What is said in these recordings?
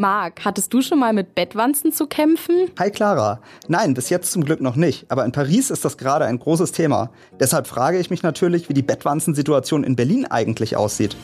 Marc, hattest du schon mal mit Bettwanzen zu kämpfen? Hi Clara. Nein, bis jetzt zum Glück noch nicht. Aber in Paris ist das gerade ein großes Thema. Deshalb frage ich mich natürlich, wie die Bettwanzensituation in Berlin eigentlich aussieht.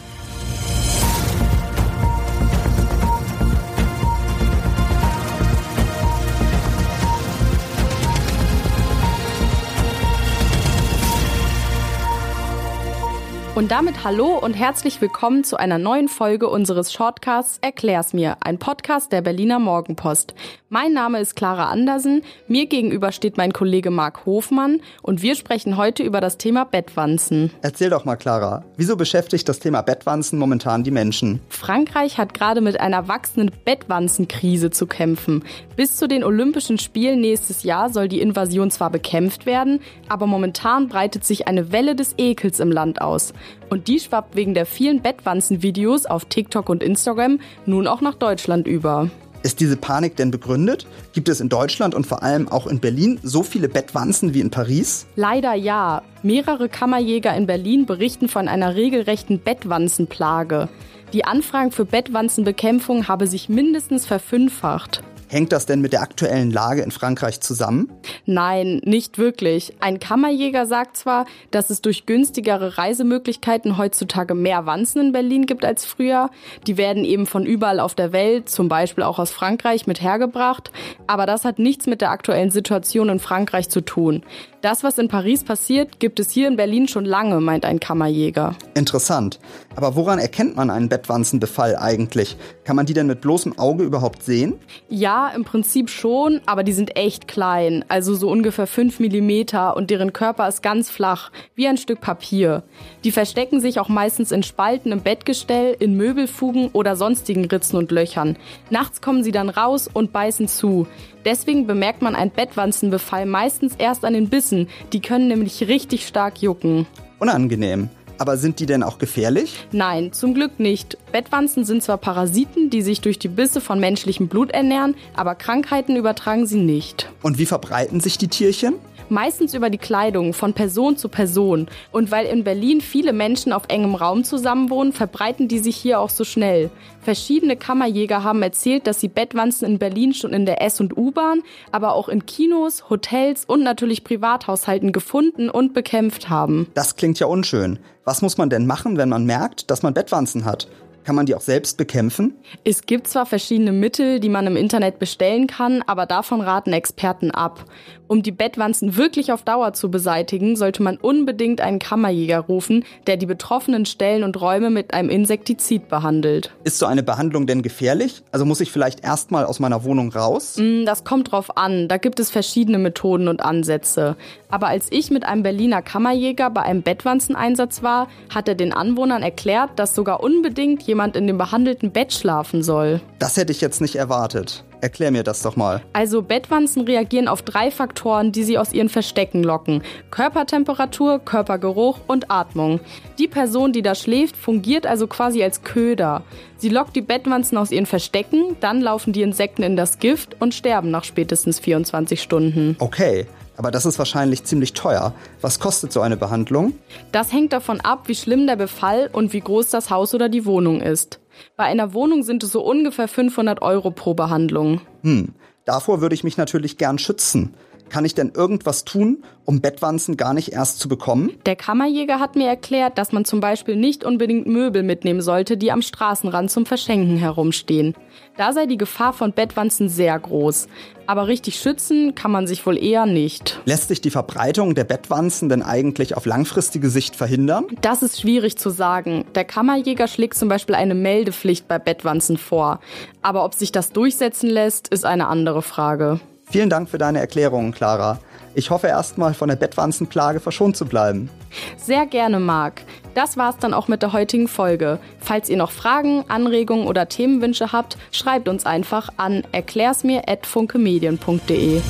Und damit hallo und herzlich willkommen zu einer neuen Folge unseres Shortcasts Erklär's mir, ein Podcast der Berliner Morgenpost. Mein Name ist Clara Andersen, mir gegenüber steht mein Kollege Marc Hofmann und wir sprechen heute über das Thema Bettwanzen. Erzähl doch mal, Clara, wieso beschäftigt das Thema Bettwanzen momentan die Menschen? Frankreich hat gerade mit einer wachsenden Bettwanzenkrise zu kämpfen. Bis zu den Olympischen Spielen nächstes Jahr soll die Invasion zwar bekämpft werden, aber momentan breitet sich eine Welle des Ekels im Land aus. Und die schwappt wegen der vielen Bettwanzen-Videos auf TikTok und Instagram nun auch nach Deutschland über. Ist diese Panik denn begründet? Gibt es in Deutschland und vor allem auch in Berlin so viele Bettwanzen wie in Paris? Leider ja. Mehrere Kammerjäger in Berlin berichten von einer regelrechten Bettwanzenplage. Die Anfragen für Bettwanzenbekämpfung habe sich mindestens verfünffacht. Hängt das denn mit der aktuellen Lage in Frankreich zusammen? Nein, nicht wirklich. Ein Kammerjäger sagt zwar, dass es durch günstigere Reisemöglichkeiten heutzutage mehr Wanzen in Berlin gibt als früher. Die werden eben von überall auf der Welt, zum Beispiel auch aus Frankreich, mit hergebracht. Aber das hat nichts mit der aktuellen Situation in Frankreich zu tun. Das, was in Paris passiert, gibt es hier in Berlin schon lange, meint ein Kammerjäger. Interessant. Aber woran erkennt man einen Bettwanzenbefall eigentlich? Kann man die denn mit bloßem Auge überhaupt sehen? Ja, im Prinzip schon, aber die sind echt klein, also so ungefähr 5 mm und deren Körper ist ganz flach, wie ein Stück Papier. Die verstecken sich auch meistens in Spalten im Bettgestell, in Möbelfugen oder sonstigen Ritzen und Löchern. Nachts kommen sie dann raus und beißen zu. Deswegen bemerkt man einen Bettwanzenbefall meistens erst an den Bissen. Die können nämlich richtig stark jucken. Unangenehm. Aber sind die denn auch gefährlich? Nein, zum Glück nicht. Bettwanzen sind zwar Parasiten, die sich durch die Bisse von menschlichem Blut ernähren, aber Krankheiten übertragen sie nicht. Und wie verbreiten sich die Tierchen? Meistens über die Kleidung von Person zu Person. Und weil in Berlin viele Menschen auf engem Raum zusammenwohnen, verbreiten die sich hier auch so schnell. Verschiedene Kammerjäger haben erzählt, dass sie Bettwanzen in Berlin schon in der S- und U-Bahn, aber auch in Kinos, Hotels und natürlich Privathaushalten gefunden und bekämpft haben. Das klingt ja unschön. Was muss man denn machen, wenn man merkt, dass man Bettwanzen hat? Kann man die auch selbst bekämpfen? Es gibt zwar verschiedene Mittel, die man im Internet bestellen kann, aber davon raten Experten ab. Um die Bettwanzen wirklich auf Dauer zu beseitigen, sollte man unbedingt einen Kammerjäger rufen, der die betroffenen Stellen und Räume mit einem Insektizid behandelt. Ist so eine Behandlung denn gefährlich? Also muss ich vielleicht erstmal aus meiner Wohnung raus? Mm, das kommt drauf an. Da gibt es verschiedene Methoden und Ansätze. Aber als ich mit einem Berliner Kammerjäger bei einem Bettwanzeneinsatz war, hat er den Anwohnern erklärt, dass sogar unbedingt jemand in dem behandelten Bett schlafen soll. Das hätte ich jetzt nicht erwartet. Erklär mir das doch mal. Also Bettwanzen reagieren auf drei Faktoren, die sie aus ihren Verstecken locken. Körpertemperatur, Körpergeruch und Atmung. Die Person, die da schläft, fungiert also quasi als Köder. Sie lockt die Bettwanzen aus ihren Verstecken, dann laufen die Insekten in das Gift und sterben nach spätestens 24 Stunden. Okay. Aber das ist wahrscheinlich ziemlich teuer. Was kostet so eine Behandlung? Das hängt davon ab, wie schlimm der Befall und wie groß das Haus oder die Wohnung ist. Bei einer Wohnung sind es so ungefähr 500 Euro pro Behandlung. Hm, davor würde ich mich natürlich gern schützen. Kann ich denn irgendwas tun, um Bettwanzen gar nicht erst zu bekommen? Der Kammerjäger hat mir erklärt, dass man zum Beispiel nicht unbedingt Möbel mitnehmen sollte, die am Straßenrand zum Verschenken herumstehen. Da sei die Gefahr von Bettwanzen sehr groß. Aber richtig schützen kann man sich wohl eher nicht. Lässt sich die Verbreitung der Bettwanzen denn eigentlich auf langfristige Sicht verhindern? Das ist schwierig zu sagen. Der Kammerjäger schlägt zum Beispiel eine Meldepflicht bei Bettwanzen vor. Aber ob sich das durchsetzen lässt, ist eine andere Frage. Vielen Dank für deine Erklärungen, Clara. Ich hoffe erstmal von der Bettwanzenplage verschont zu bleiben. Sehr gerne, Marc. Das war's dann auch mit der heutigen Folge. Falls ihr noch Fragen, Anregungen oder Themenwünsche habt, schreibt uns einfach an erklärsmir@funkemedien.de.